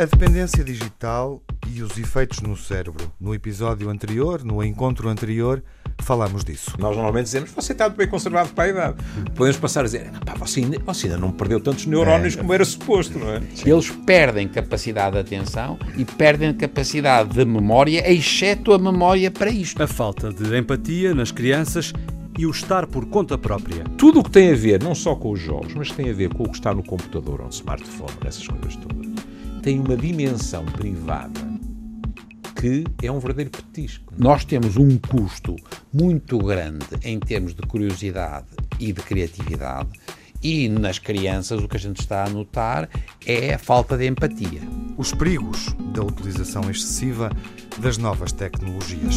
A dependência digital e os efeitos no cérebro. No episódio anterior, no encontro anterior, falamos disso. Nós normalmente dizemos, você está bem conservado para a idade. Podemos passar a dizer, pá, você, ainda, você ainda não perdeu tantos neurónios é. como era suposto, não é? Eles perdem capacidade de atenção e perdem capacidade de memória, exceto a memória para isto. A falta de empatia nas crianças e o estar por conta própria. Tudo o que tem a ver, não só com os jogos, mas tem a ver com o que está no computador ou no smartphone, essas coisas todas, tem uma dimensão privada que é um verdadeiro petisco. Nós temos um custo muito grande em termos de curiosidade e de criatividade, e nas crianças o que a gente está a notar é a falta de empatia. Os perigos da utilização excessiva das novas tecnologias.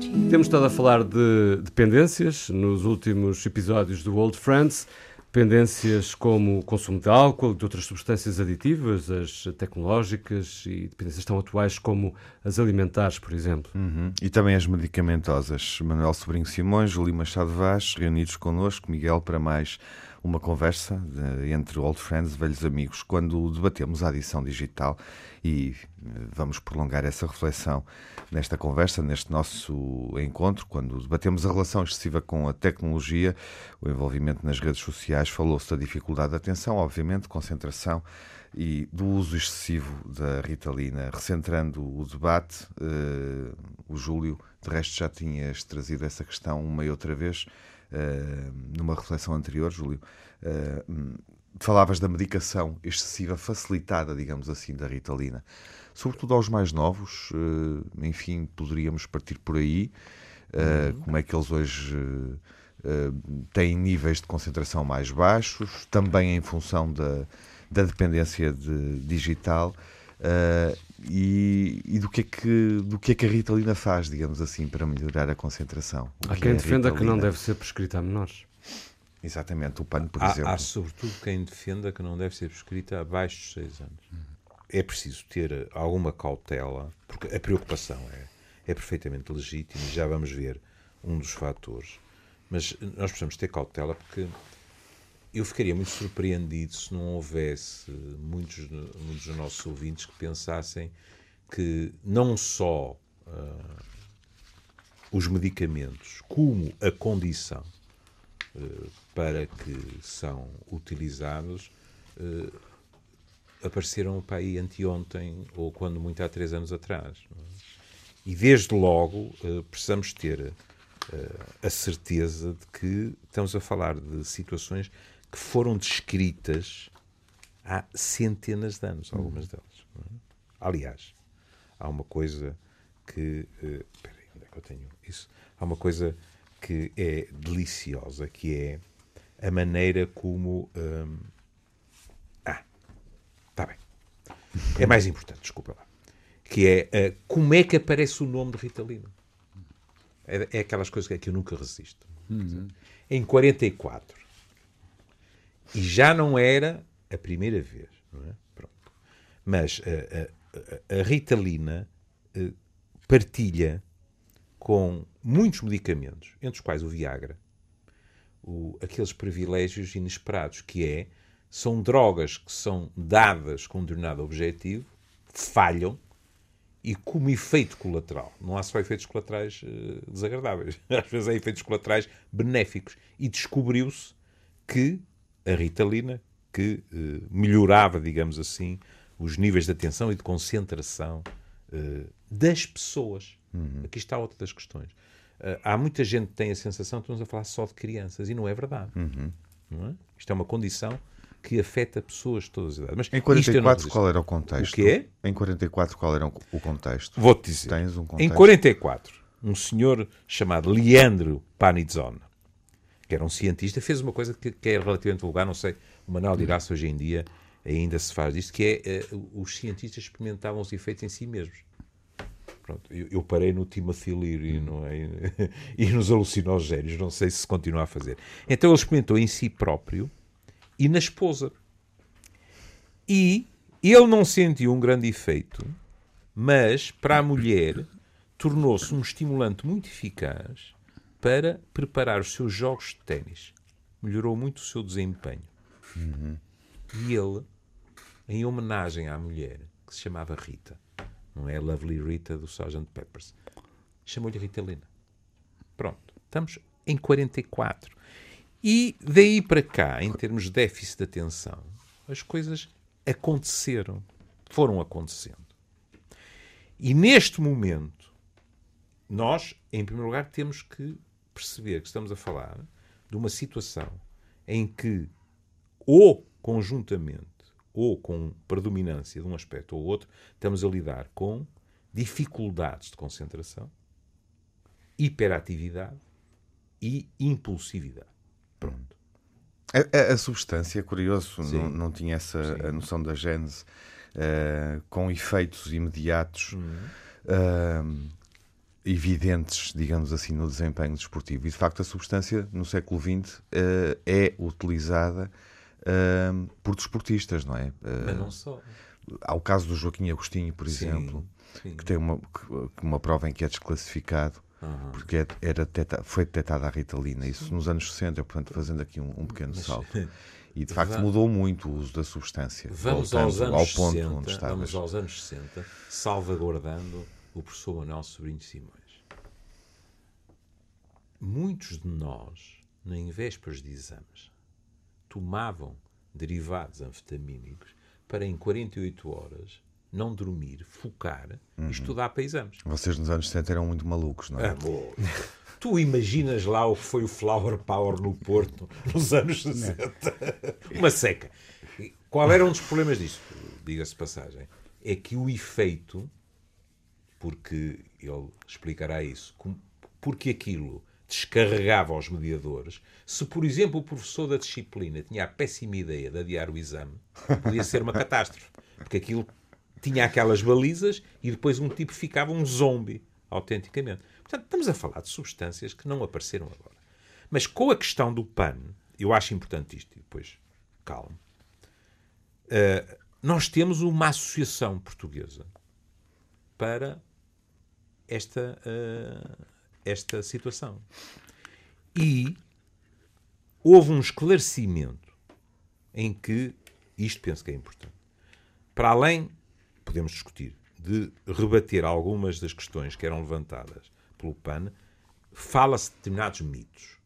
Temos estado a falar de dependências nos últimos episódios do Old Friends. Dependências como o consumo de álcool e de outras substâncias aditivas, as tecnológicas e dependências tão atuais como as alimentares, por exemplo. Uhum. E também as medicamentosas. Manuel Sobrinho Simões, Júlio Machado Vaz, reunidos connosco, Miguel, para mais uma conversa de, entre old friends, velhos amigos, quando debatemos a adição digital e eh, vamos prolongar essa reflexão nesta conversa, neste nosso encontro, quando debatemos a relação excessiva com a tecnologia, o envolvimento nas redes sociais, falou-se da dificuldade de atenção, obviamente, concentração e do uso excessivo da Ritalina. Recentrando o debate, uh, o Júlio, de resto, já tinhas trazido essa questão uma e outra vez numa reflexão anterior, Júlio. Uh, falavas da medicação excessiva facilitada, digamos assim, da Ritalina. Sobretudo aos mais novos, enfim, poderíamos partir por aí. Uhum. Como é que eles hoje têm níveis de concentração mais baixos, também em função da da dependência de, digital e, e, do, que é que, do que é que a Ritalina faz, digamos assim, para melhorar a concentração. Há quem é defenda que não deve ser prescrita a menores. Exatamente, o PAN, por há, exemplo. Há sobretudo quem defenda que não deve ser prescrita abaixo de 6 anos. Uhum. É preciso ter alguma cautela, porque a preocupação é, é perfeitamente legítima e já vamos ver um dos fatores. Mas nós precisamos ter cautela porque eu ficaria muito surpreendido se não houvesse muitos, muitos dos nossos ouvintes que pensassem que não só uh, os medicamentos, como a condição uh, para que são utilizados, uh, apareceram para aí anteontem ou quando muito há três anos atrás. É? E desde logo precisamos ter a certeza de que estamos a falar de situações que foram descritas há centenas de anos, algumas delas. É? Aliás, há uma coisa que. Uh, espera aí, onde é que eu tenho isso? Há uma coisa que é deliciosa, que é a maneira como. Um, ah, está bem. É mais importante, desculpa lá. Que é uh, como é que aparece o nome de Ritalina. É, é aquelas coisas que eu nunca resisto. Uhum. Em 44, e já não era a primeira vez. É? Mas a, a, a Ritalina uh, partilha com muitos medicamentos, entre os quais o Viagra, o, aqueles privilégios inesperados, que é, são drogas que são dadas com um determinado objetivo, falham, e como efeito colateral, não há só efeitos colaterais uh, desagradáveis, às vezes há efeitos colaterais benéficos. E descobriu-se que a Ritalina, que eh, melhorava, digamos assim, os níveis de atenção e de concentração eh, das pessoas. Uhum. Aqui está outra das questões. Uh, há muita gente que tem a sensação que estamos a falar só de crianças e não é verdade. Uhum. Não é? Isto é uma condição que afeta pessoas de todas as idades. Mas Em isto eu não 44, resisto. qual era o contexto? O quê? Em 44, qual era o contexto? Vou-te dizer. Um Em contexto? 44, um senhor chamado Leandro Panizzone, que era um cientista, fez uma coisa que, que é relativamente vulgar, não sei, o Manuel dirá se hoje em dia ainda se faz disto, que é eh, os cientistas experimentavam os efeitos em si mesmos. Pronto, eu, eu parei no Timothy Leary não é? e nos alucinogénios, não sei se se continua a fazer. Então ele experimentou em si próprio e na esposa. E ele não sentiu um grande efeito, mas para a mulher tornou-se um estimulante muito eficaz para preparar os seus jogos de ténis. Melhorou muito o seu desempenho. E ele, em homenagem à mulher, que se chamava Rita, não é a Lovely Rita do Sgt. Peppers, chamou-lhe Ritalina. Pronto, estamos em 44. E daí para cá, em termos de déficit de atenção, as coisas aconteceram, foram acontecendo. E neste momento, nós, em primeiro lugar, temos que perceber que estamos a falar de uma situação em que, ou conjuntamente, ou com predominância de um aspecto ou outro, estamos a lidar com dificuldades de concentração, hiperatividade e impulsividade. Pronto. A, a- a substância, curioso, Sim. não, não tinha essa Sim. a noção da gênese, eh, com efeitos imediatos Uhum. eh, evidentes, digamos assim, no desempenho desportivo. E de facto, a substância no século XX eh, é utilizada eh, por desportistas, não é? Eh, Mas não só. Há o caso do Joaquim Agostinho, por Sim, exemplo, sim. que tem uma, que- uma prova em que é desclassificado. Aham. Porque é- era detecta- foi detectada a Ritalina, isso nos anos 60, portanto, fazendo aqui um, um pequeno salto. E de facto mudou muito o uso da substância. Vamos voltando aos anos ao ponto 60, onde vamos aos anos 60, salvaguardando o professor Manuel Sobrinho Simões. Muitos de nós, nem vésperas de exames, tomavam derivados anfetamínicos para em 48 horas não dormir, focar Uhum. e estudar para exames. Vocês nos anos 70 eram muito malucos, não é? Amor, tu imaginas lá o que foi o Flower Power no Porto nos anos 60? Uma seca. Qual era um dos problemas disso? Diga-se passagem. É que o efeito, porque ele explicará isso, porque aquilo descarregava aos mediadores, se, por exemplo, o professor da disciplina tinha a péssima ideia de adiar o exame, podia ser uma catástrofe. Porque aquilo tinha aquelas balizas e depois um tipo ficava um zombie, autenticamente. Portanto, estamos a falar de substâncias que não apareceram agora. Mas com a questão do PAN, eu acho importante isto, e depois, calma. Uh, nós temos uma associação portuguesa para esta, uh, esta situação. E houve um esclarecimento em que, isto penso que é importante, para além, podemos discutir, de rebater algumas das questões que eram levantadas pelo PAN, fala-se de determinados mitos.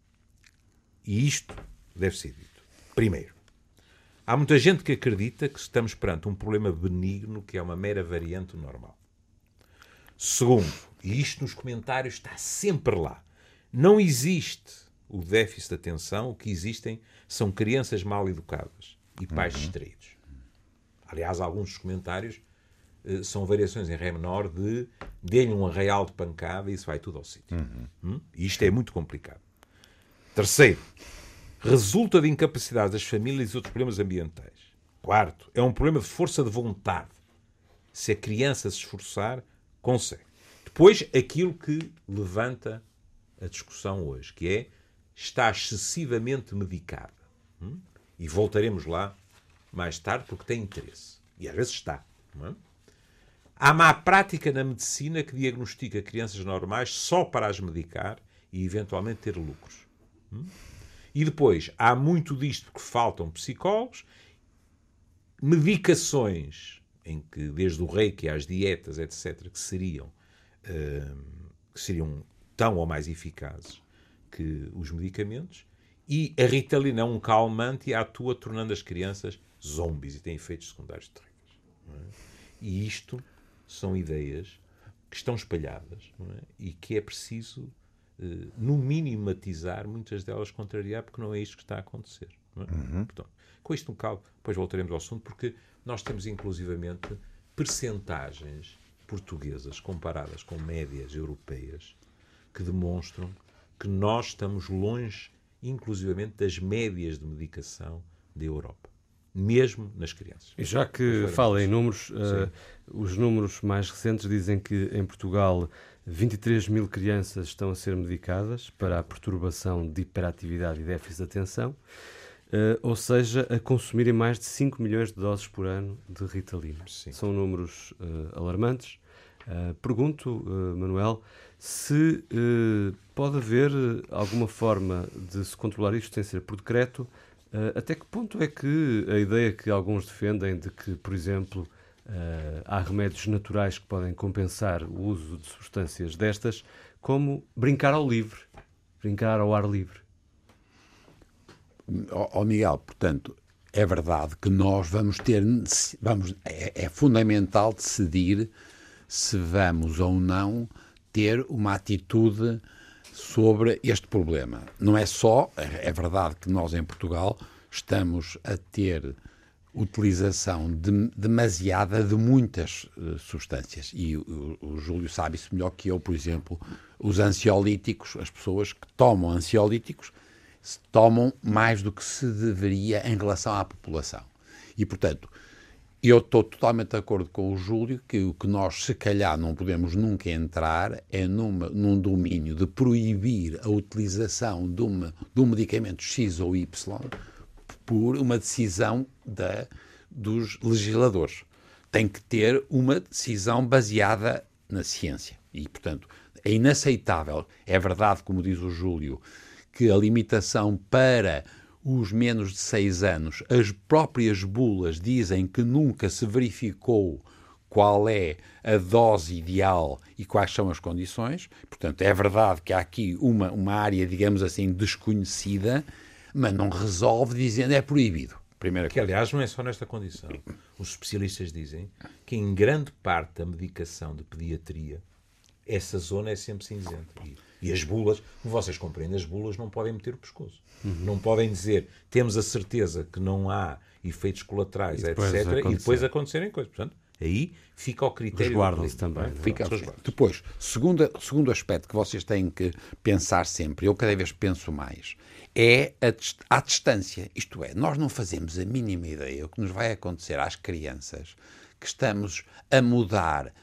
E isto deve ser dito. Primeiro, há muita gente que acredita que estamos perante um problema benigno que é uma mera variante normal. Segundo, e isto nos comentários está sempre lá, não existe o déficit de atenção, o que existem são crianças mal educadas e pais distraídos. Aliás, alguns dos comentários eh, são variações em ré menor de dê-lhe um arraial de pancada e isso vai tudo ao sítio. Hum? E isto é muito complicado. Terceiro, resulta de incapacidade das famílias e outros problemas ambientais. Quarto, é um problema de força de vontade. Se a criança se esforçar, consegue. Depois, aquilo que levanta a discussão hoje, que é está excessivamente medicada. Hum? E voltaremos lá mais tarde porque tem interesse. E às vezes está. É? Há má prática na medicina que diagnostica crianças normais só para as medicar e eventualmente ter lucros. Hum? E depois, há muito disto porque faltam psicólogos, medicações em que, desde o reiki às dietas, etc., que seriam, que seriam tão ou mais eficazes que os medicamentos, e a Ritalina é um calmante e atua tornando as crianças zombies e tem efeitos secundários terríveis. é? E isto são ideias que estão espalhadas é? e que é preciso, eh, no mínimo, matizar, muitas delas contrariar, porque não é isto que está a acontecer. É? Uhum. Portanto, com isto no cabo, depois voltaremos ao assunto, porque nós temos inclusivamente percentagens portuguesas comparadas com médias europeias que demonstram que nós estamos longe, inclusivamente, das médias de medicação da Europa, mesmo nas crianças. E já que fala em números, uh, os números mais recentes dizem que em Portugal 23 mil crianças estão a ser medicadas para a perturbação de hiperatividade e déficit de atenção. Uh, ou seja, a consumirem mais de 5 milhões de doses por ano de Ritalina. Sim. São números uh, alarmantes. Uh, pergunto, Manuel, se pode haver alguma forma de se controlar isto sem ser por decreto. até que ponto é que a ideia que alguns defendem de que, por exemplo, há remédios naturais que podem compensar o uso de substâncias destas, como brincar ao livre, brincar ao ar livre? Ó oh, Miguel, portanto, é verdade que nós vamos ter, vamos, é, é, fundamental decidir se vamos ou não ter uma atitude sobre este problema. Não é só, é, é verdade que nós em Portugal estamos a ter utilização de, demasiada de muitas uh, substâncias. E o, o, Júlio sabe isso melhor que eu, por exemplo, os ansiolíticos, as pessoas que tomam ansiolíticos tomam mais do que se deveria em relação à população. E, portanto, eu estou totalmente de acordo com o Júlio que o que nós, se calhar, não podemos nunca entrar é numa, num domínio de proibir a utilização de, uma, de um medicamento X ou Y por uma decisão da, dos legisladores. Tem que ter uma decisão baseada na ciência. E, portanto, é inaceitável. É verdade, como diz o Júlio, que a limitação para os menos de 6 anos, as próprias bulas dizem que nunca se verificou qual é a dose ideal e quais são as condições. Portanto, é verdade que há aqui uma, uma área, digamos assim, desconhecida, mas não resolve dizendo é proibido. Primeira que, aliás, não é só nesta condição. Os especialistas dizem que em grande parte da medicação de pediatria, essa zona é sempre cinzenta. E as bulas, como vocês compreendem, as bulas não podem meter o pescoço. Uhum. Não podem dizer temos a certeza que não há efeitos colaterais, e etc. Acontecer. E depois acontecerem coisas. Portanto, aí fica ao critério. Resguardam-se também. É? Fica, depois, segundo, segundo aspecto que vocês têm que pensar sempre, eu cada vez penso mais, é a, a distância. Isto é, nós não fazemos a mínima ideia o que nos vai acontecer às crianças que estamos a mudar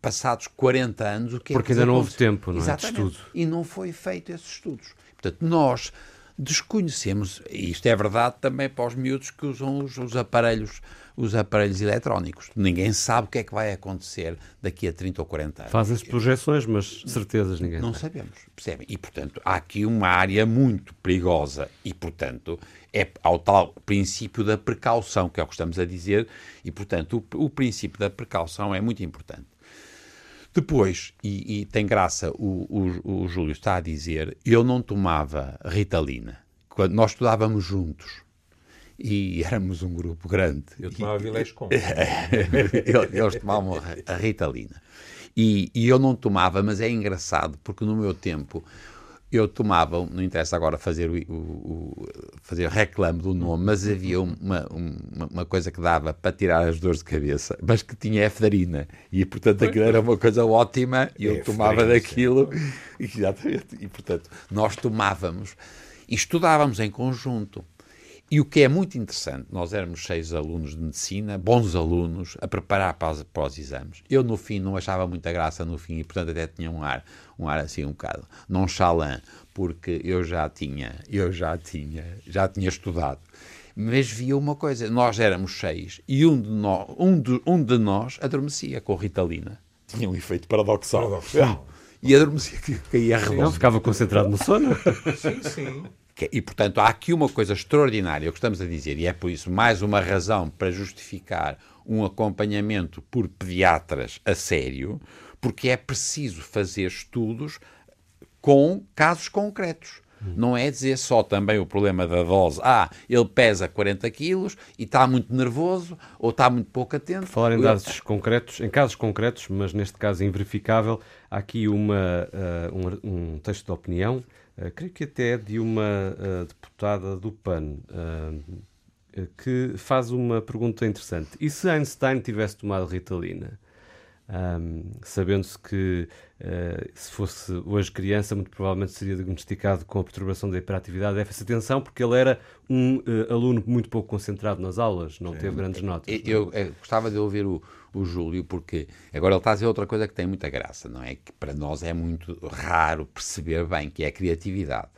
passados 40 anos, o que é Porque é ainda não houve tempo, não é? Exatamente. De estudo. E não foi feito esses estudos. Portanto, nós desconhecemos, e isto é verdade também para os miúdos que usam os, os, aparelhos os aparelhos eletrónicos. Ninguém sabe o que é que vai acontecer daqui a 30 ou 40 anos. Fazem-se projeções, mas certezas ninguém Não sabe. sabemos, percebem? E, portanto, há aqui uma área muito perigosa e, portanto, é ao tal princípio da precaução, que é o que estamos a dizer, e, portanto, o, o princípio da precaução é muito importante. Depois, e, e tem graça, o, o, o, Júlio está a dizer, eu não tomava Ritalina. Quando nós estudávamos juntos e éramos um grupo grande. Eu tomava Vilés com. Eles tomavam a Ritalina. E, e eu não tomava, mas é engraçado, porque no meu tempo eu tomava, não interessa agora fazer o, o, o fazer reclame do nome, mas havia uma, uma, uma, coisa que dava para tirar as dores de cabeça, mas que tinha efedrina. E portanto aquilo era uma coisa ótima e eu tomava daquilo. Exatamente. E portanto nós tomávamos e estudávamos em conjunto. E o que é muito interessante, nós éramos seis alunos de medicina, bons alunos, a preparar para os, para os, exames. Eu, no fim, não achava muita graça no fim e, portanto, até tinha um ar, um ar assim um bocado nonchalant, porque eu já tinha, eu já tinha, já tinha estudado. Mas via uma coisa, nós éramos seis e um de nós, um de, um de nós adormecia com Ritalina. Tinha um efeito paradoxal. paradoxal. E adormecia, caía a relógio. Não, ficava concentrado no sono. sim, sim. E, portanto, há aqui uma coisa extraordinária, o que estamos a dizer, e é por isso mais uma razão para justificar um acompanhamento por pediatras a sério, porque é preciso fazer estudos com casos concretos. Não é dizer só também o problema da dose. Ah, ele pesa 40 quilos e está muito nervoso ou está muito pouco atento. Falar em dados concretos, em casos concretos, mas neste caso inverificável, há aqui uma, uh, um, um, texto de opinião, uh, creio que até é de uma uh, deputada do PAN, que faz uma pergunta interessante. E se Einstein tivesse tomado Ritalina? Um, Sabendo-se que uh, se fosse hoje criança, muito provavelmente seria diagnosticado com a perturbação da hiperatividade, déficit de atenção, porque ele era um uh, aluno muito pouco concentrado nas aulas, não Sim. teve grandes notas. Eu, eu, eu, gostava de ouvir o, o Júlio, porque agora ele está a dizer outra coisa que tem muita graça, não é? Que para nós é muito raro perceber bem, que é a criatividade.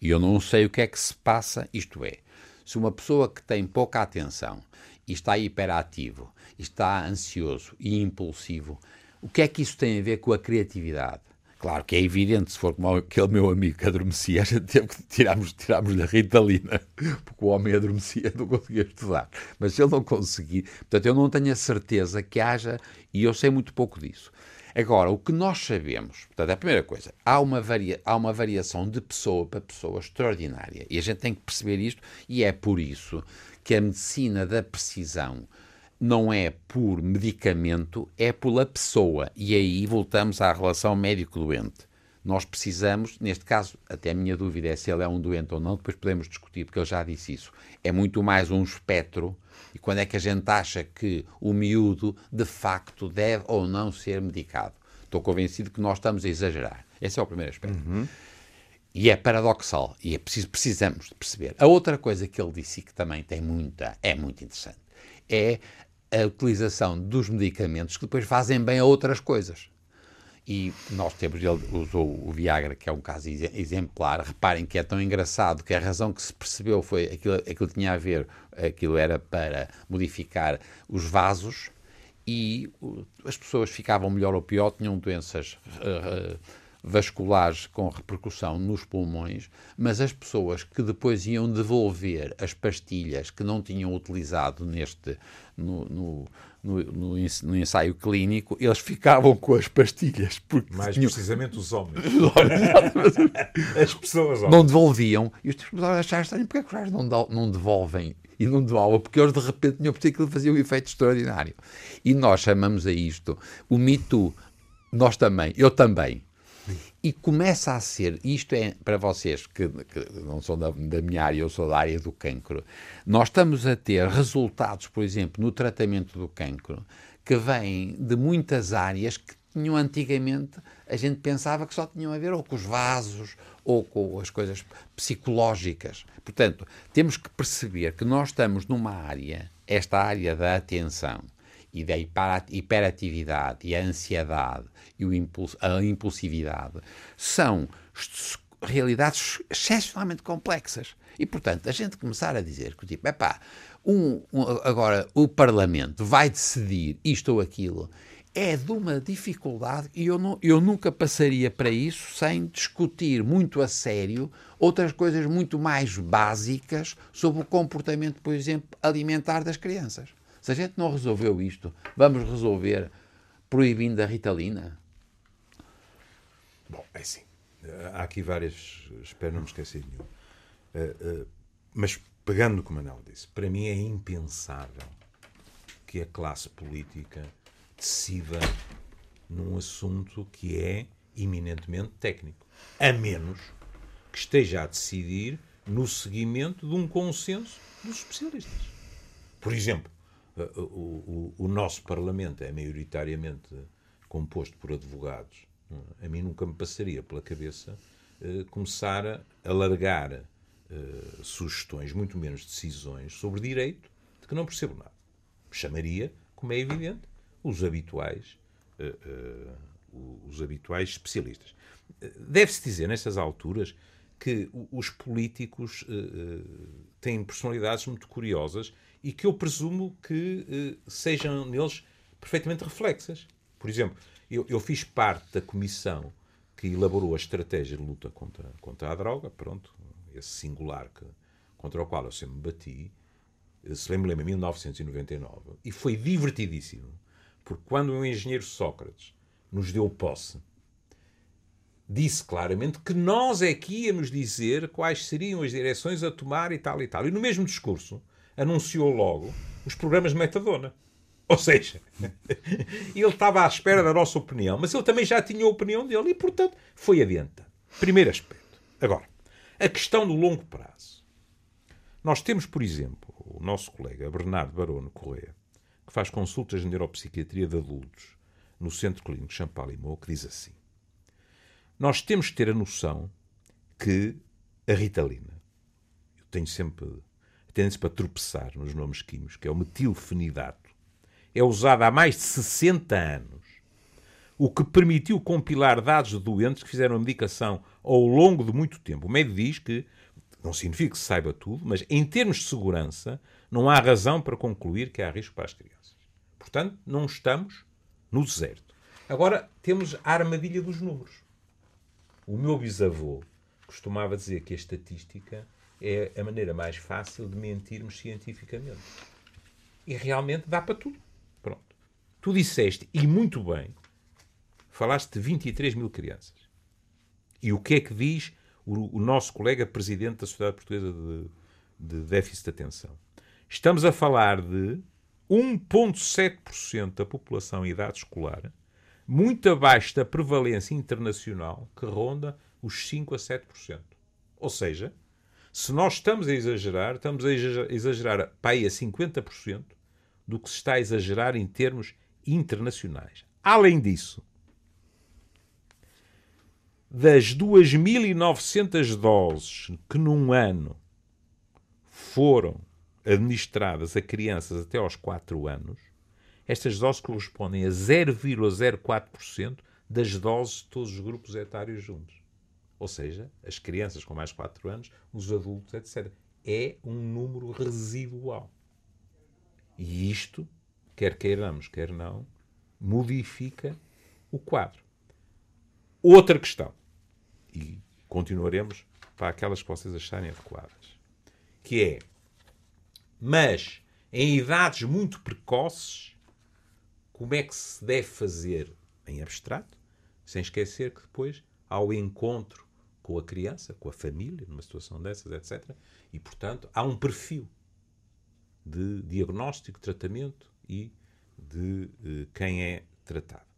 E eu não sei o que é que se passa, isto é, se uma pessoa que tem pouca atenção e está hiperativo está ansioso e impulsivo, o que é que isso tem a ver com a criatividade? Claro que é evidente, se for como aquele meu amigo que adormecia, a gente teve que tirarmos, tirarmos da Ritalina, porque o homem adormecia não conseguia estudar. Mas se ele não conseguir, portanto, eu não tenho a certeza que haja, e eu sei muito pouco disso. Agora, o que nós sabemos, portanto, a primeira coisa, há uma, varia, há uma variação de pessoa para pessoa extraordinária, e a gente tem que perceber isto, e é por isso que a medicina da precisão não é por medicamento, é pela pessoa. E aí voltamos à relação médico-doente. Nós precisamos, neste caso, até a minha dúvida é se ele é um doente ou não, depois podemos discutir, porque ele já disse isso. É muito mais um espectro. E quando é que a gente acha que o miúdo, de facto, deve ou não ser medicado? Estou convencido que nós estamos a exagerar. Esse é o primeiro aspecto. Uhum. E é paradoxal. E é preciso, precisamos de perceber. A outra coisa que ele disse que também tem muita, é muito interessante, é a utilização dos medicamentos que depois fazem bem a outras coisas. E nós temos, ele usou o Viagra, que é um caso exemplar. Reparem que é tão engraçado que a razão que se percebeu foi aquilo, aquilo tinha a ver, aquilo era para modificar os vasos e as pessoas ficavam melhor ou pior, tinham doenças uh, vasculares com repercussão nos pulmões, mas as pessoas que depois iam devolver as pastilhas que não tinham utilizado neste no, no, no, no ensaio clínico, eles ficavam com as pastilhas. Porque Mais tinham... precisamente os homens. as pessoas homens. Não devolviam. E os tipos acharam estranho, porque é que os não, não devolvem e não doavam, porque eles de repente tinham percebido que ele fazia um efeito extraordinário. E nós chamamos a isto o mito, nós também, eu também, e começa a ser, isto é para vocês que, que não são da, da, minha área, eu sou da área do cancro, nós estamos a ter resultados, por exemplo, no tratamento do cancro, que vêm de muitas áreas que tinham antigamente, a gente pensava que só tinham a ver ou com os vasos ou com as coisas psicológicas. Portanto, temos que perceber que nós estamos numa área, esta área da atenção, e da hiperatividade e a ansiedade e o impulso, a impulsividade são realidades excepcionalmente complexas. E, portanto, a gente começar a dizer que, tipo, epá, um, um, agora o Parlamento vai decidir isto ou aquilo, é de uma dificuldade e eu, não, eu nunca passaria para isso sem discutir muito a sério outras coisas muito mais básicas sobre o comportamento, por exemplo, alimentar das crianças. Se a gente não resolveu isto, vamos resolver proibindo a Ritalina? Bom, é assim. Há aqui várias. Espero não me esquecer nenhum. Uh, uh, mas pegando como a Manel disse, para mim é impensável que a classe política decida num assunto que é eminentemente técnico. A menos que esteja a decidir no seguimento de um consenso dos especialistas. Por exemplo, o, o, o nosso Parlamento é maioritariamente composto por advogados. É? A mim nunca me passaria pela cabeça uh, começar a alargar uh, sugestões, muito menos decisões, sobre direito de que não percebo nada. Chamaria, como é evidente, os habituais, os habituais especialistas. Deve-se dizer, nestas alturas, que os políticos têm personalidades muito curiosas e que eu presumo que eh, sejam neles perfeitamente reflexas. Por exemplo, eu, eu, fiz parte da comissão que elaborou a estratégia de luta contra, contra a droga, pronto, esse singular que, contra o qual eu sempre me bati, eh, se lembra, lembra, em 1999, e foi divertidíssimo, porque quando o engenheiro Sócrates nos deu posse, disse claramente que nós é que íamos dizer quais seriam as direções a tomar e tal e tal. E no mesmo discurso anunciou logo os programas de metadona. Ou seja, ele estava à espera da nossa opinião, mas ele também já tinha a opinião dele e, portanto, foi adiante. Primeiro aspecto. Agora, a questão do longo prazo. Nós temos, por exemplo, o nosso colega Bernardo Barone Correia, que faz consultas de neuropsiquiatria de adultos no Centro Clínico Champalimau, que diz assim: Nós temos que ter a noção que a ritalina, eu tenho sempre a tendência para tropeçar nos nomes químicos, que é o metilfenidato, é usada há mais de 60 anos, o que permitiu compilar dados de doentes que fizeram a medicação ao longo de muito tempo. O médico diz que, não significa que se saiba tudo, mas em termos de segurança, não há razão para concluir que há risco para as crianças. Portanto, não estamos no deserto. Agora, temos a armadilha dos números. O meu bisavô costumava dizer que a estatística é a maneira mais fácil de mentirmos cientificamente. E realmente dá para tudo. Tu disseste, e muito bem, falaste de 23 mil crianças. E o que é que diz o, o nosso colega presidente da Sociedade Portuguesa de, de Déficit de Atenção? Estamos a falar de 1,7% da população em idade escolar, muito abaixo da prevalência internacional, que ronda os 5 a 7%. Ou seja, se nós estamos a exagerar, estamos a exagerar para aí a 50% do que se está a exagerar em termos internacionais. Além disso, das 2.900 doses que num ano foram administradas a crianças até aos 4 anos, estas doses correspondem a 0,04% das doses de todos os grupos etários juntos. Ou seja, as crianças com mais de 4 anos, os adultos, etc. É um número residual. E isto quer queiramos, quer não, modifica o quadro. Outra questão, e continuaremos para aquelas que vocês acharem adequadas, que é, mas em idades muito precoces, como é que se deve fazer em abstrato, sem esquecer que depois há o encontro com a criança, com a família, numa situação dessas, etc. E, portanto, há um perfil de diagnóstico, tratamento e de eh, quem é tratado.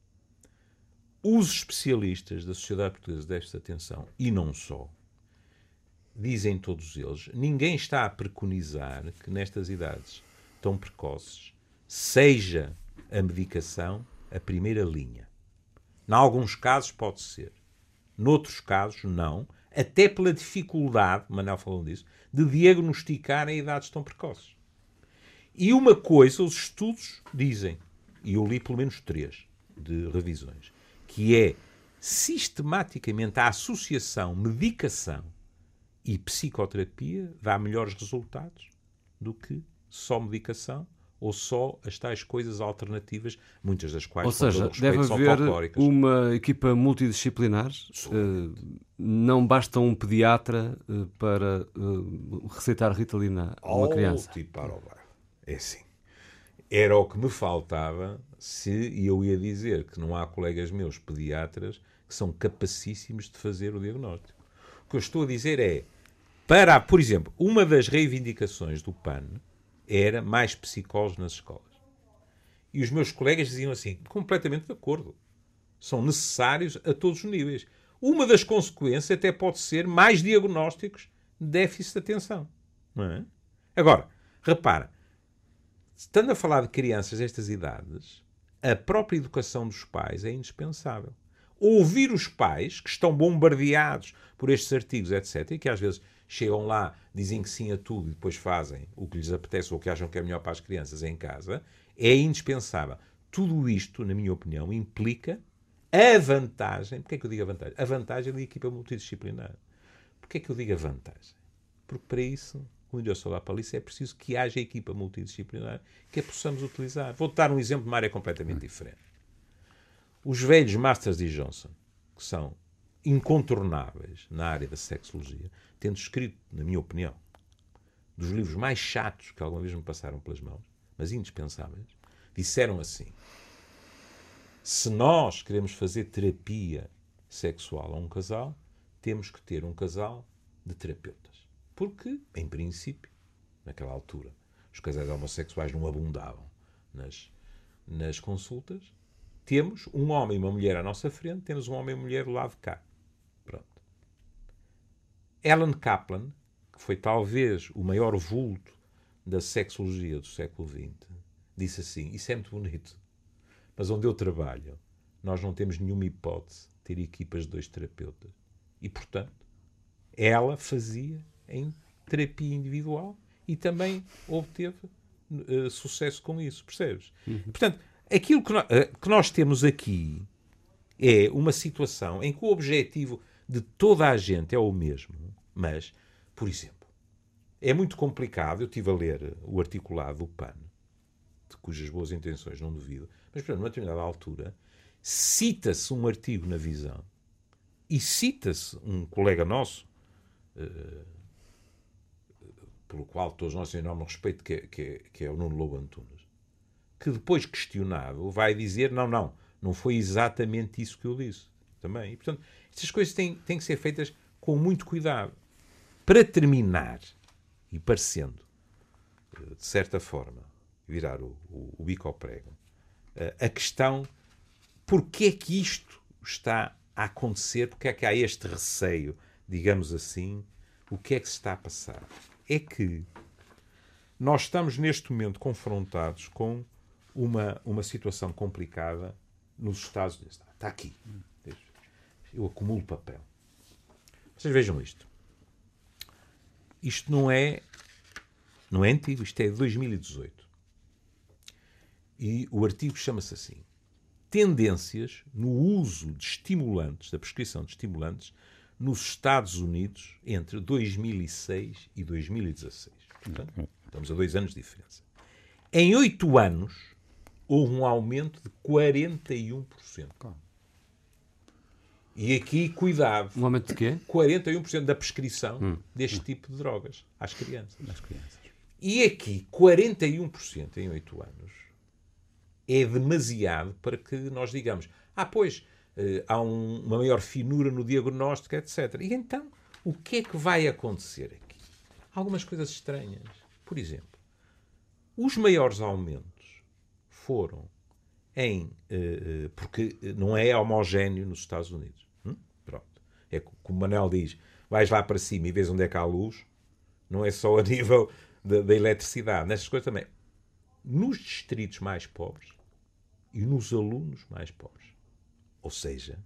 Os especialistas da Sociedade Portuguesa de Déficit de Atenção, e não só, dizem todos eles, ninguém está a preconizar que nestas idades tão precoces seja a medicação a primeira linha. Em alguns casos pode ser. Noutros casos, não. Até pela dificuldade, Manuel falou disso, de diagnosticar em idades tão precoces. E uma coisa os estudos dizem, e eu li pelo menos três de revisões, que é sistematicamente a associação medicação e psicoterapia dá melhores resultados do que só medicação ou só as tais coisas alternativas, muitas das quais, ou seja, respeito, deve haver uma equipa multidisciplinar. Uh, não basta um pediatra uh, para uh, receitar Ritalina a uma criança. Tipo, para o é assim. Era o que me faltava se eu ia dizer que não há colegas meus pediatras que são capacíssimos de fazer o diagnóstico. O que eu estou a dizer é, para, por exemplo, uma das reivindicações do PAN era mais psicólogos nas escolas. E os meus colegas diziam assim, completamente de acordo. São necessários a todos os níveis. Uma das consequências até pode ser mais diagnósticos de déficit de atenção. É? Agora, repara, Estando a falar de crianças destas idades, a própria educação dos pais é indispensável. Ouvir os pais, que estão bombardeados por estes artigos, etc., e que às vezes chegam lá, dizem que sim a tudo e depois fazem o que lhes apetece ou o que acham que é melhor para as crianças em casa, é indispensável. Tudo isto, na minha opinião, implica a vantagem. Porquê é que eu digo a vantagem? A vantagem da equipa multidisciplinar. Porquê é que eu digo a vantagem? Porque para isso como eu sou lá para isso, é preciso que haja equipa multidisciplinar que a possamos utilizar. Vou dar um exemplo de uma área completamente diferente. Os velhos Masters de Johnson, que são incontornáveis na área da sexologia, tendo escrito, na minha opinião, dos livros mais chatos que alguma vez me passaram pelas mãos, mas indispensáveis, disseram assim: se nós queremos fazer terapia sexual a um casal, temos que ter um casal de terapeutas. Porque, em princípio, naquela altura, os casais homossexuais não abundavam nas, nas consultas. Temos um homem e uma mulher à nossa frente, temos um homem e uma mulher lado de cá. Ellen Kaplan, que foi talvez o maior vulto da sexologia do século XX, disse assim: Isso é muito bonito, mas onde eu trabalho, nós não temos nenhuma hipótese de ter equipas de dois terapeutas. E, portanto, ela fazia em terapia individual e também obteve uh, sucesso com isso, percebes? Uhum. Portanto, aquilo que, no, uh, que nós temos aqui é uma situação em que o objetivo de toda a gente é o mesmo, mas, por exemplo, é muito complicado. Eu estive a ler o articulado do PAN, de cujas boas intenções não duvido, mas, por exemplo, numa determinada altura, cita-se um artigo na Visão e cita-se um colega nosso, uh, pelo qual todos nós temos enorme respeito, que é, que, é, que é o Nuno Lobo Antunes, que depois questionado vai dizer: não, não, não foi exatamente isso que eu disse. Também. E, portanto, estas coisas têm, têm que ser feitas com muito cuidado. Para terminar, e parecendo, eh, de certa forma, virar o, o, o bico ao prego, eh, a questão porquê é que isto está a acontecer, porque é que há este receio, digamos assim, o que é que se está a passar? É que nós estamos neste momento confrontados com uma, uma situação complicada nos Estados Unidos. Está aqui. Eu acumulo papel. Vocês vejam isto. Isto não é não é antigo, isto é de 2018. E o artigo chama-se assim: Tendências no uso de estimulantes, da prescrição de estimulantes, nos Estados Unidos entre 2006 e 2016. Portanto, estamos a dois anos de diferença. Em oito anos, houve um aumento de 41%. E aqui, cuidado. Um aumento de quê? 41% da prescrição hum. deste tipo de drogas às crianças. Às crianças. E aqui, 41% em 8 anos é demasiado para que nós digamos: ah, pois, eh, há um, uma maior finura no diagnóstico, etc. E então, o que é que vai acontecer aqui? Algumas coisas estranhas. Por exemplo, os maiores aumentos foram em. Uh, porque não é homogéneo nos Estados Unidos. É como o Manel diz: vais lá para cima e vês onde é que há luz. Não é só a nível da, da eletricidade, nestas coisas também. Nos distritos mais pobres e nos alunos mais pobres. Ou seja,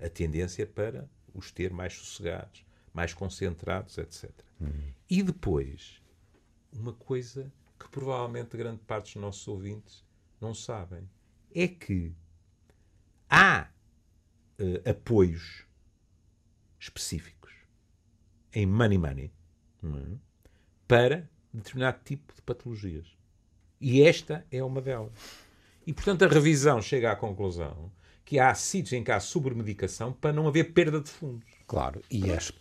a tendência para os ter mais sossegados, mais concentrados, etc. Uhum. E depois, uma coisa que provavelmente grande parte dos nossos ouvintes não sabem é que há uh, apoios específicos em money money é? para determinado tipo de patologias. E esta é uma delas. E, portanto, a revisão chega à conclusão que há sítios em que há sobremedicação para não haver perda de fundos. Claro, e as,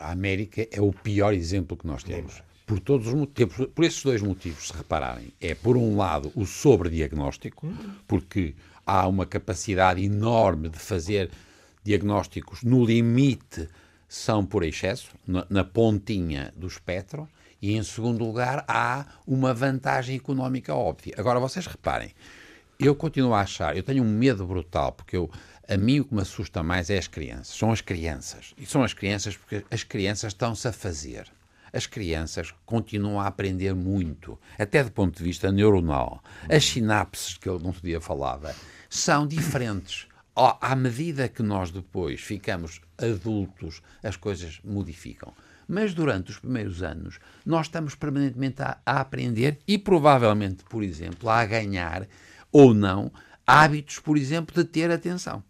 a América é o pior exemplo que nós temos. Por todos os motivos, por esses dois motivos, se repararem, é por um lado o sobrediagnóstico, porque há uma capacidade enorme de fazer diagnósticos no limite, são por excesso, na, na pontinha do espectro, e, em segundo lugar, há uma vantagem económica óbvia. Agora, vocês reparem, eu continuo a achar, eu tenho um medo brutal, porque eu, a mim o que me assusta mais é as crianças. São as crianças. E são as crianças porque as crianças estão-se a fazer. As crianças continuam a aprender muito, até do ponto de vista neuronal. As sinapses que eu não dia falava são diferentes. À medida que nós depois ficamos adultos, as coisas modificam. Mas durante os primeiros anos, nós estamos permanentemente a, a aprender e provavelmente, por exemplo, a ganhar ou não hábitos, por exemplo, de ter atenção.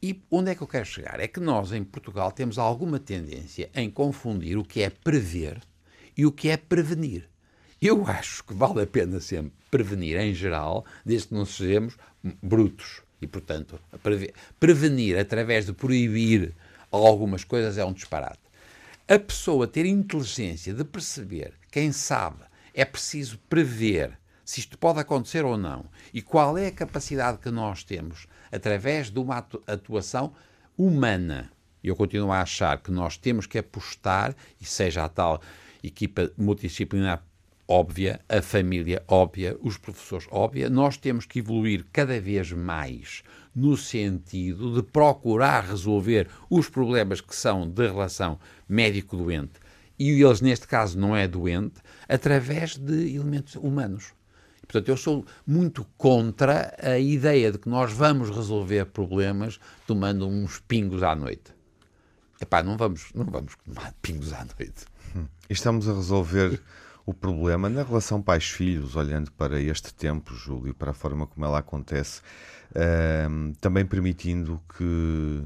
E onde é que eu quero chegar? É que nós, em Portugal, temos alguma tendência em confundir o que é prever e o que é prevenir. Eu acho que vale a pena sempre prevenir em geral, desde que não sejamos brutos. E, portanto, prevenir através de proibir algumas coisas é um disparate a pessoa ter inteligência de perceber, quem sabe, é preciso prever se isto pode acontecer ou não e qual é a capacidade que nós temos através de uma atuação humana. Eu continuo a achar que nós temos que apostar, e seja a tal equipa multidisciplinar óbvia, a família óbvia, os professores óbvia, nós temos que evoluir cada vez mais no sentido de procurar resolver os problemas que são de relação médico-doente, e eles neste caso não é doente, através de elementos humanos. Portanto, eu sou muito contra a ideia de que nós vamos resolver problemas tomando uns pingos à noite. Epá, não vamos, não vamos tomar pingos à noite. Estamos a resolver o problema na relação pais-filhos, olhando para este tempo, Júlio, para a forma como ela acontece, uh, também permitindo que,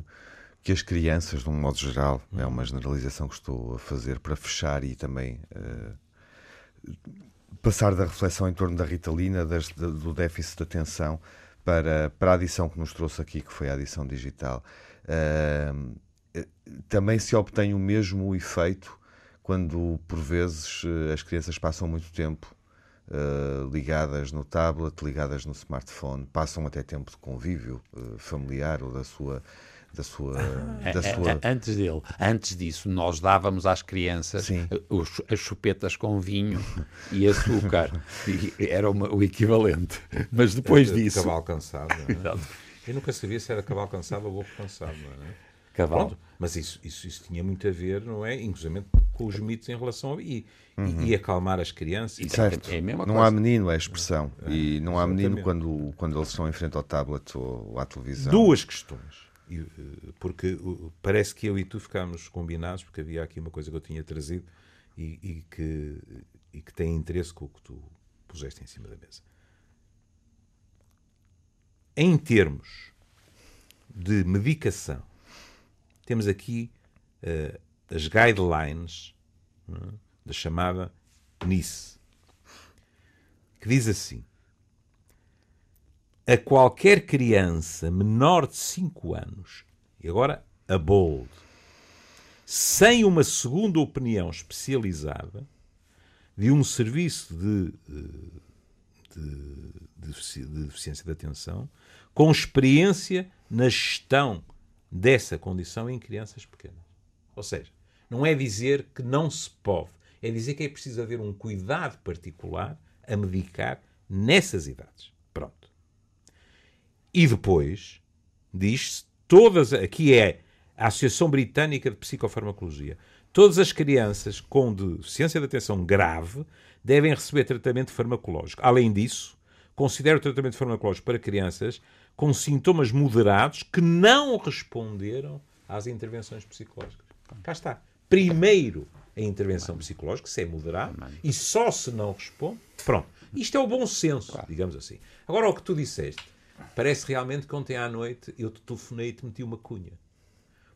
que as crianças, de um modo geral, é uma generalização que estou a fazer para fechar e também uh, passar da reflexão em torno da ritalina, das, do déficit de atenção, para, para a adição que nos trouxe aqui, que foi a adição digital. Uh, também se obtém o mesmo efeito quando por vezes eh, as crianças passam muito tempo uh, ligadas no tablet, ligadas no smartphone, passam até tempo de convívio uh, familiar ou da sua da sua, ah, da sua... Antes dele, antes disso, nós dávamos às crianças os, as chupetas com vinho e açúcar. e era uma, o equivalente. Mas depois disso. Cavalo cansado. É? Eu nunca sabia se era cavalo cansado ou boco cansado. Não é? Cavalo. Pronto, mas isso, isso, isso tinha muito a ver, não é? Inclusive com os mitos em relação a. E, uhum. e, acalmar as crianças. Certo. É, é não coisa. há menino, é a expressão. É, e não há menino quando, quando eles estão em frente ao tablet ou à televisão. Duas questões. Eh, porque parece que eu e tu ficámos combinados, porque havia aqui uma coisa que eu tinha trazido e, e que, e que tem interesse com o que tu puseste em cima da mesa. Em termos de medicação, temos aqui uh, as guidelines uh, da chamada NICE, que diz assim: a qualquer criança menor de 5 anos, e agora a bold, sem uma segunda opinião especializada de um serviço de, eh, de, de, de deficiência de atenção, com experiência na gestão dessa condição em crianças pequenas. Ou seja, não é dizer que não se pode, é dizer que é preciso haver um cuidado particular a medicar nessas idades. Pronto. E depois diz-se todas, aqui é a Associação Britânica de Psicofarmacologia, todas as crianças com deficiência de atenção grave devem receber tratamento farmacológico. Além disso, considera o tratamento farmacológico para crianças com sintomas moderados que não responderam às intervenções psicológicas. Cá está. Primeiro a intervenção psicológica, se é moderado, e só se não responde. Pronto. Isto é o bom senso, digamos assim. Agora, o que tu disseste, parece realmente que ontem à noite eu te telefonei e te meti uma cunha.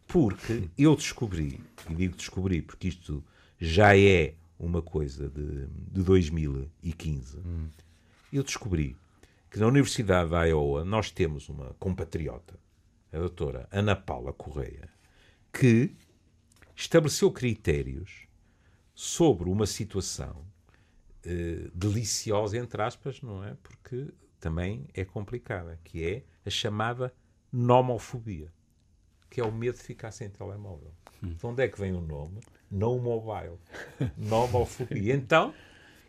Porque eu descobri, e digo descobri porque isto já é uma coisa de, de 2015, hum. eu descobri que na Universidade da Iowa nós temos uma compatriota, a doutora Ana Paula Correia, que estabeleceu critérios sobre uma situação eh, deliciosa, entre aspas, não é? Porque também é complicada, que é a chamada nomofobia, que é o medo de ficar sem telemóvel. Hum. De onde é que vem o nome? No mobile. Nomofobia. Então,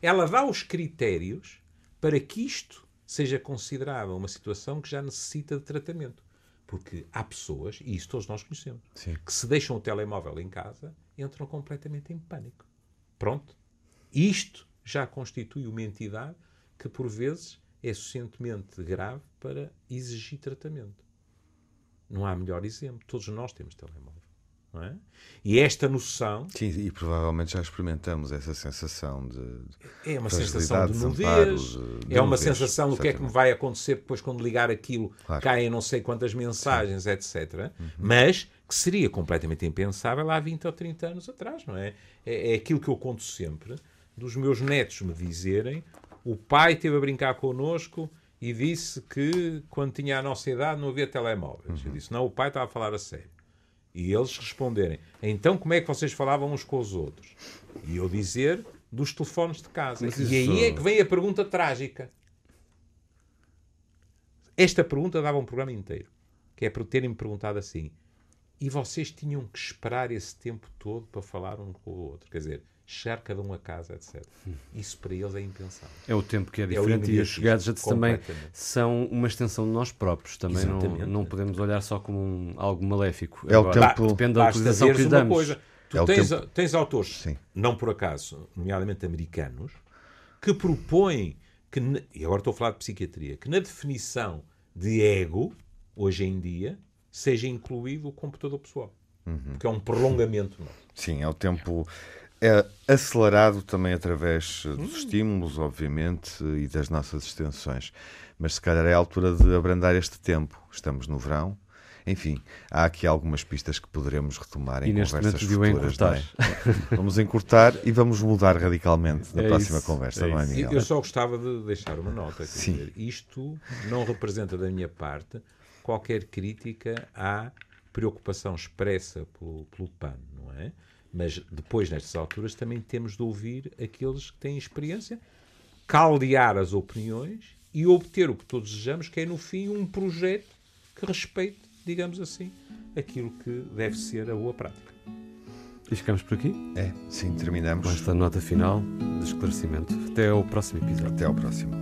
ela dá os critérios para que isto seja considerada uma situação que já necessita de tratamento. Porque há pessoas, e isso todos nós conhecemos, Sim. que se deixam o telemóvel em casa entram completamente em pânico. Pronto. Isto já constitui uma entidade que, por vezes, é suficientemente grave para exigir tratamento. Não há melhor exemplo. Todos nós temos telemóvel. É? E esta noção. Sim, e provavelmente já experimentamos essa sensação de. É uma sensação de nudez, de é uma sensação do que é que me vai acontecer depois quando ligar aquilo, claro. caem não sei quantas mensagens, Sim. etc. Uhum. Mas que seria completamente impensável há 20 ou 30 anos atrás, não é? é? É aquilo que eu conto sempre dos meus netos me dizerem: o pai esteve a brincar connosco e disse que quando tinha a nossa idade não havia telemóveis. Uhum. Eu disse: não, o pai estava a falar a sério. E eles responderem: então como é que vocês falavam uns com os outros? E eu dizer dos telefones de casa. Isso... E aí é que vem a pergunta trágica. Esta pergunta dava um programa inteiro. Que é por terem-me perguntado assim: e vocês tinham que esperar esse tempo todo para falar um com o outro. Quer dizer, chegar cada um a casa, etc. Isso para eles é impensável. É o tempo que é o diferente e os imediatismo, gadgets também são uma extensão de nós próprios. Também não, Exatamente. não podemos olhar só como um- algo maléfico. É o Agora, tempo- Depende da utilização que lhe uma damos. coisa. Tu É o tens, tempo- tens autores, Sim. não por acaso, nomeadamente americanos, que propõem que, e agora estou a falar de psiquiatria, que na definição de ego, hoje em dia, seja incluído o computador pessoal. Uhum. Que é um prolongamento nosso. Sim, é o tempo é acelerado também através Hum. dos estímulos, obviamente, e das nossas extensões. Mas se calhar é a altura de abrandar este tempo. Estamos no verão. Enfim, há aqui algumas pistas que poderemos retomar em E neste conversas futuras. não encurtar. é? Vamos encurtar e vamos mudar radicalmente na É próxima isso, conversa, é não é. Miguel? Eu só gostava de deixar uma nota. Sim. dizer, isto não representa da minha parte qualquer crítica à preocupação expressa pelo, pelo PAN, não é? Mas depois, nestas alturas, também temos de ouvir aqueles que têm experiência, caldear as opiniões e obter o que todos desejamos, que é, no fim, um projeto que respeite, digamos assim, aquilo que deve ser a boa prática. E ficamos por aqui É, sim, terminamos. com esta nota final de esclarecimento. Até ao próximo episódio. Até ao próximo.